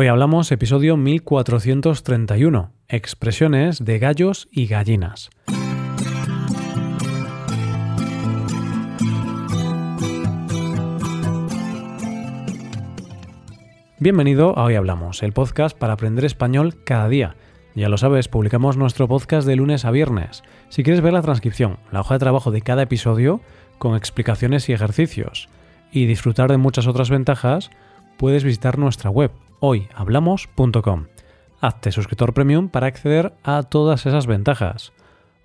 Hoy hablamos episodio 1431, expresiones de gallos y gallinas. Bienvenido a Hoy Hablamos, el podcast para aprender español cada día. Ya lo sabes, publicamos nuestro podcast de lunes a viernes. Si quieres ver la transcripción, la hoja de trabajo de cada episodio, con explicaciones y ejercicios, y disfrutar de muchas otras ventajas, puedes visitar nuestra web hoyhablamos.com. Hazte suscriptor premium para acceder a todas esas ventajas.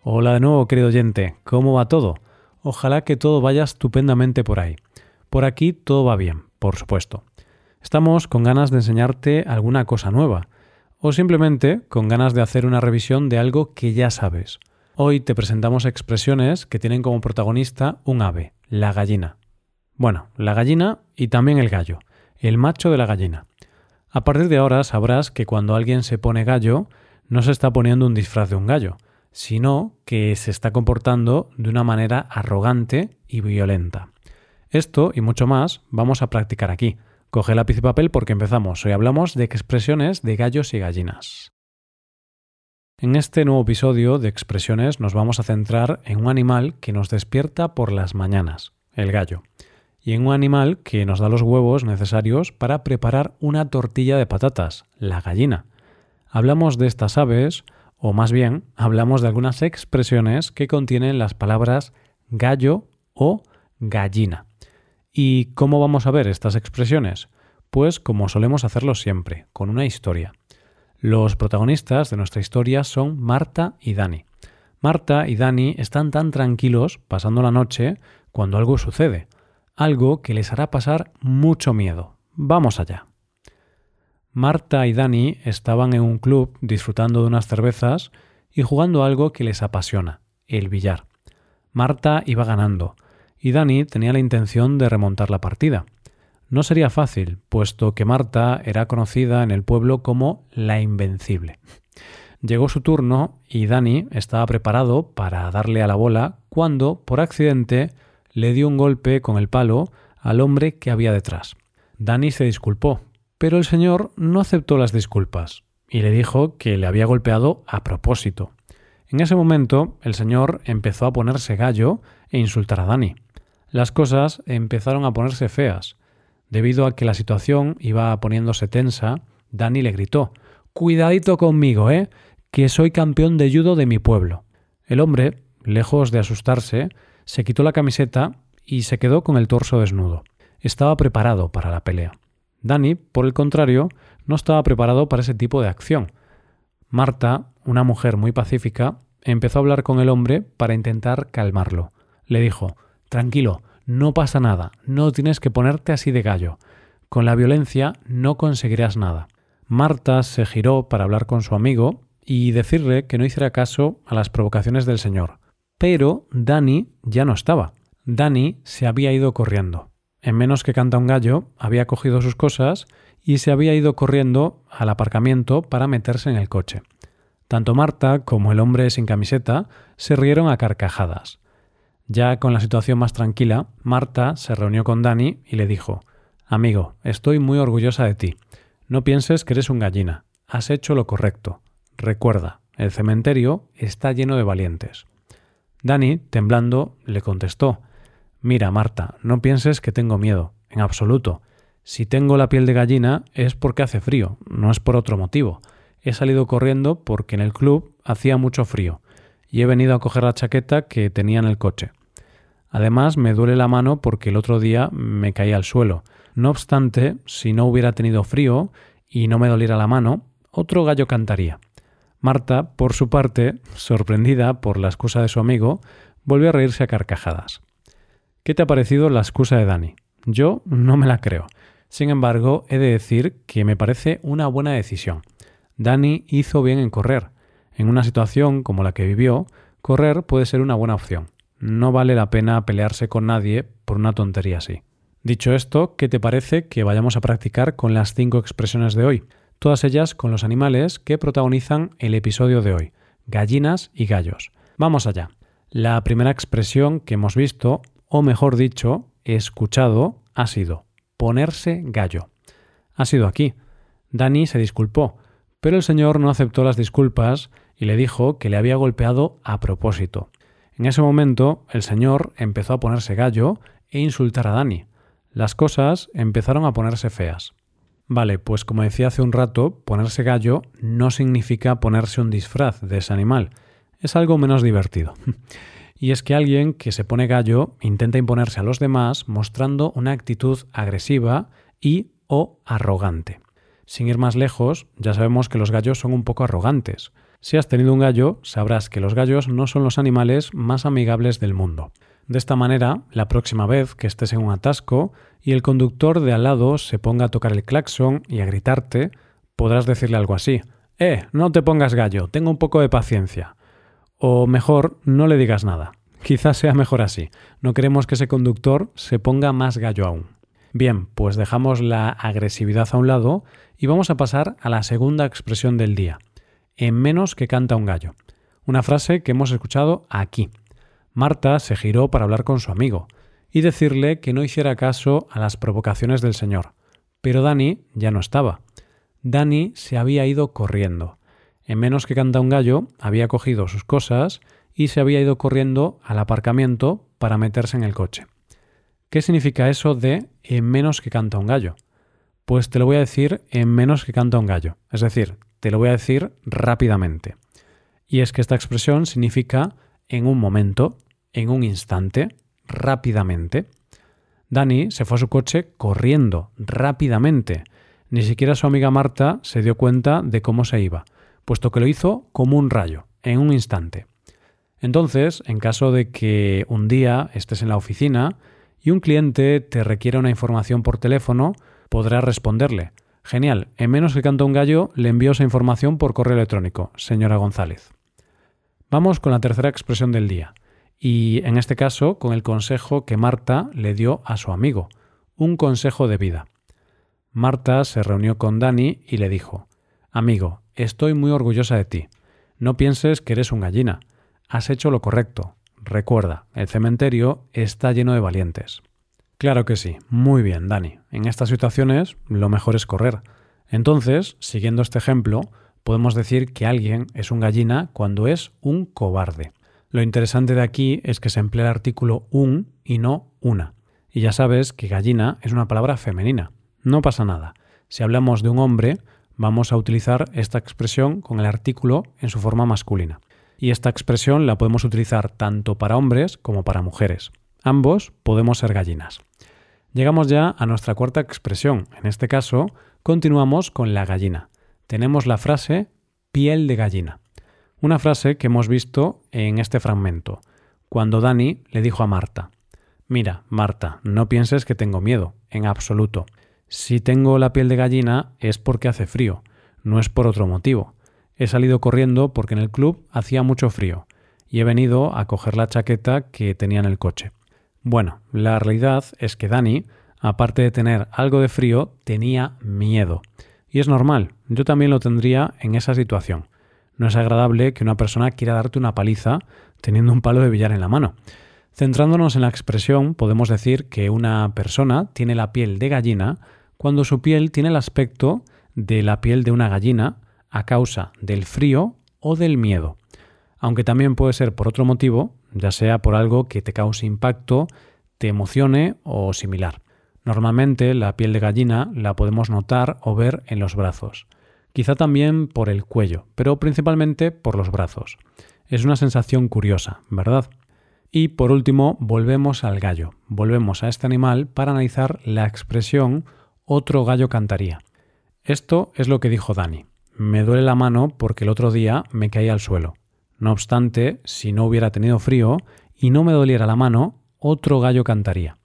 Hola de nuevo, querido oyente, ¿cómo va todo? Ojalá que todo vaya estupendamente por ahí. Por aquí todo va bien, por supuesto. Estamos con ganas de enseñarte alguna cosa nueva, o simplemente con ganas de hacer una revisión de algo que ya sabes. Hoy te presentamos expresiones que tienen como protagonista un ave, la gallina. Bueno, la gallina y también el gallo, el macho de la gallina. A partir de ahora sabrás que cuando alguien se pone gallo, no se está poniendo un disfraz de un gallo, sino que se está comportando de una manera arrogante y violenta. Esto y mucho más vamos a practicar aquí. Coge lápiz y papel porque empezamos. Hoy hablamos de expresiones de gallos y gallinas. En este nuevo episodio de expresiones nos vamos a centrar en un animal que nos despierta por las mañanas, el gallo y en un animal que nos da los huevos necesarios para preparar una tortilla de patatas, la gallina. Hablamos de estas aves, o más bien, hablamos de algunas expresiones que contienen las palabras gallo o gallina. ¿Y cómo vamos a ver estas expresiones? Pues como solemos hacerlo siempre, con una historia. Los protagonistas de nuestra historia son Marta y Dani. Marta y Dani están tan tranquilos pasando la noche cuando algo sucede algo que les hará pasar mucho miedo. Vamos allá. Marta y Dani estaban en un club disfrutando de unas cervezas y jugando algo que les apasiona, el billar. Marta iba ganando, y Dani tenía la intención de remontar la partida. No sería fácil, puesto que Marta era conocida en el pueblo como la Invencible. Llegó su turno y Dani estaba preparado para darle a la bola cuando, por accidente, le dio un golpe con el palo al hombre que había detrás. Dani se disculpó, pero el señor no aceptó las disculpas y le dijo que le había golpeado a propósito. En ese momento el señor empezó a ponerse gallo e insultar a Dani. Las cosas empezaron a ponerse feas. Debido a que la situación iba poniéndose tensa, Dani le gritó Cuidadito conmigo, eh, que soy campeón de judo de mi pueblo. El hombre, lejos de asustarse, se quitó la camiseta y se quedó con el torso desnudo. Estaba preparado para la pelea. Dani, por el contrario, no estaba preparado para ese tipo de acción. Marta, una mujer muy pacífica, empezó a hablar con el hombre para intentar calmarlo. Le dijo Tranquilo, no pasa nada, no tienes que ponerte así de gallo. Con la violencia no conseguirás nada. Marta se giró para hablar con su amigo y decirle que no hiciera caso a las provocaciones del señor. Pero Dani ya no estaba. Dani se había ido corriendo. En menos que canta un gallo, había cogido sus cosas y se había ido corriendo al aparcamiento para meterse en el coche. Tanto Marta como el hombre sin camiseta se rieron a carcajadas. Ya con la situación más tranquila, Marta se reunió con Dani y le dijo Amigo, estoy muy orgullosa de ti. No pienses que eres un gallina. Has hecho lo correcto. Recuerda, el cementerio está lleno de valientes. Dani, temblando, le contestó Mira, Marta, no pienses que tengo miedo, en absoluto. Si tengo la piel de gallina es porque hace frío, no es por otro motivo. He salido corriendo porque en el club hacía mucho frío y he venido a coger la chaqueta que tenía en el coche. Además, me duele la mano porque el otro día me caí al suelo. No obstante, si no hubiera tenido frío y no me doliera la mano, otro gallo cantaría. Marta, por su parte, sorprendida por la excusa de su amigo, volvió a reírse a carcajadas. ¿Qué te ha parecido la excusa de Dani? Yo no me la creo. Sin embargo, he de decir que me parece una buena decisión. Dani hizo bien en correr. En una situación como la que vivió, correr puede ser una buena opción. No vale la pena pelearse con nadie por una tontería así. Dicho esto, ¿qué te parece que vayamos a practicar con las cinco expresiones de hoy? Todas ellas con los animales que protagonizan el episodio de hoy, gallinas y gallos. Vamos allá. La primera expresión que hemos visto, o mejor dicho, escuchado, ha sido ponerse gallo. Ha sido aquí. Dani se disculpó, pero el señor no aceptó las disculpas y le dijo que le había golpeado a propósito. En ese momento, el señor empezó a ponerse gallo e insultar a Dani. Las cosas empezaron a ponerse feas. Vale, pues como decía hace un rato, ponerse gallo no significa ponerse un disfraz de ese animal. Es algo menos divertido. y es que alguien que se pone gallo intenta imponerse a los demás mostrando una actitud agresiva y o arrogante. Sin ir más lejos, ya sabemos que los gallos son un poco arrogantes. Si has tenido un gallo, sabrás que los gallos no son los animales más amigables del mundo. De esta manera, la próxima vez que estés en un atasco y el conductor de al lado se ponga a tocar el claxon y a gritarte, podrás decirle algo así. Eh, no te pongas gallo, tengo un poco de paciencia. O mejor, no le digas nada. Quizás sea mejor así. No queremos que ese conductor se ponga más gallo aún. Bien, pues dejamos la agresividad a un lado y vamos a pasar a la segunda expresión del día. En menos que canta un gallo. Una frase que hemos escuchado aquí. Marta se giró para hablar con su amigo y decirle que no hiciera caso a las provocaciones del señor. Pero Dani ya no estaba. Dani se había ido corriendo. En menos que canta un gallo, había cogido sus cosas y se había ido corriendo al aparcamiento para meterse en el coche. ¿Qué significa eso de en menos que canta un gallo? Pues te lo voy a decir en menos que canta un gallo, es decir, te lo voy a decir rápidamente. Y es que esta expresión significa en un momento, en un instante, rápidamente. Dani se fue a su coche corriendo, rápidamente. Ni siquiera su amiga Marta se dio cuenta de cómo se iba, puesto que lo hizo como un rayo, en un instante. Entonces, en caso de que un día estés en la oficina y un cliente te requiera una información por teléfono, podrás responderle. Genial, en menos que canta un gallo, le envío esa información por correo electrónico, señora González. Vamos con la tercera expresión del día, y en este caso con el consejo que Marta le dio a su amigo, un consejo de vida. Marta se reunió con Dani y le dijo, Amigo, estoy muy orgullosa de ti. No pienses que eres un gallina. Has hecho lo correcto. Recuerda, el cementerio está lleno de valientes. Claro que sí, muy bien, Dani. En estas situaciones lo mejor es correr. Entonces, siguiendo este ejemplo, podemos decir que alguien es un gallina cuando es un cobarde. Lo interesante de aquí es que se emplea el artículo un y no una. Y ya sabes que gallina es una palabra femenina. No pasa nada. Si hablamos de un hombre, vamos a utilizar esta expresión con el artículo en su forma masculina y esta expresión la podemos utilizar tanto para hombres como para mujeres. Ambos podemos ser gallinas. Llegamos ya a nuestra cuarta expresión. En este caso, continuamos con la gallina. Tenemos la frase piel de gallina. Una frase que hemos visto en este fragmento, cuando Dani le dijo a Marta, Mira, Marta, no pienses que tengo miedo, en absoluto. Si tengo la piel de gallina es porque hace frío, no es por otro motivo. He salido corriendo porque en el club hacía mucho frío y he venido a coger la chaqueta que tenía en el coche. Bueno, la realidad es que Dani, aparte de tener algo de frío, tenía miedo. Y es normal, yo también lo tendría en esa situación. No es agradable que una persona quiera darte una paliza teniendo un palo de billar en la mano. Centrándonos en la expresión, podemos decir que una persona tiene la piel de gallina cuando su piel tiene el aspecto de la piel de una gallina a causa del frío o del miedo, aunque también puede ser por otro motivo, ya sea por algo que te cause impacto, te emocione o similar. Normalmente la piel de gallina la podemos notar o ver en los brazos, quizá también por el cuello, pero principalmente por los brazos. Es una sensación curiosa, ¿verdad? Y por último, volvemos al gallo, volvemos a este animal para analizar la expresión otro gallo cantaría. Esto es lo que dijo Dani. Me duele la mano porque el otro día me caí al suelo. No obstante, si no hubiera tenido frío y no me doliera la mano, otro gallo cantaría.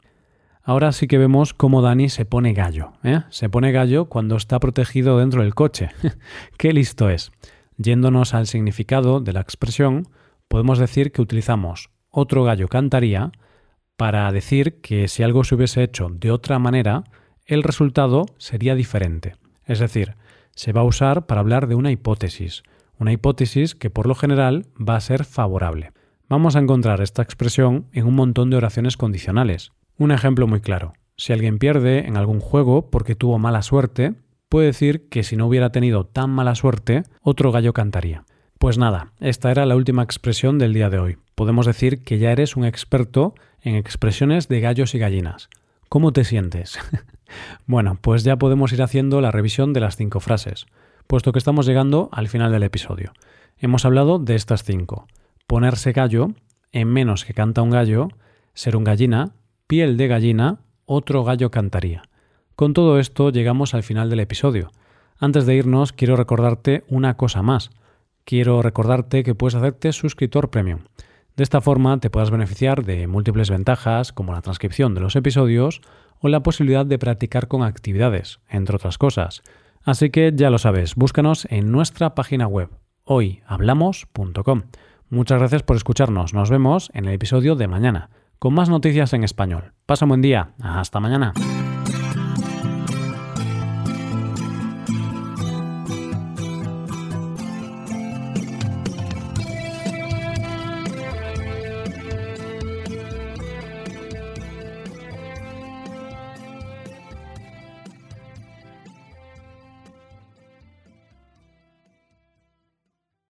Ahora sí que vemos cómo Dani se pone gallo. ¿eh? Se pone gallo cuando está protegido dentro del coche. ¡Qué listo es! Yéndonos al significado de la expresión, podemos decir que utilizamos otro gallo cantaría para decir que si algo se hubiese hecho de otra manera, el resultado sería diferente. Es decir, se va a usar para hablar de una hipótesis, una hipótesis que por lo general va a ser favorable. Vamos a encontrar esta expresión en un montón de oraciones condicionales. Un ejemplo muy claro. Si alguien pierde en algún juego porque tuvo mala suerte, puede decir que si no hubiera tenido tan mala suerte, otro gallo cantaría. Pues nada, esta era la última expresión del día de hoy. Podemos decir que ya eres un experto en expresiones de gallos y gallinas. ¿Cómo te sientes? bueno, pues ya podemos ir haciendo la revisión de las cinco frases, puesto que estamos llegando al final del episodio. Hemos hablado de estas cinco. Ponerse gallo, en menos que canta un gallo, ser un gallina, piel de gallina, otro gallo cantaría. Con todo esto llegamos al final del episodio. Antes de irnos quiero recordarte una cosa más. Quiero recordarte que puedes hacerte suscriptor premium. De esta forma te puedas beneficiar de múltiples ventajas como la transcripción de los episodios o la posibilidad de practicar con actividades, entre otras cosas. Así que ya lo sabes, búscanos en nuestra página web hoyhablamos.com. Muchas gracias por escucharnos. Nos vemos en el episodio de mañana, con más noticias en español. Pasa un buen día. Hasta mañana.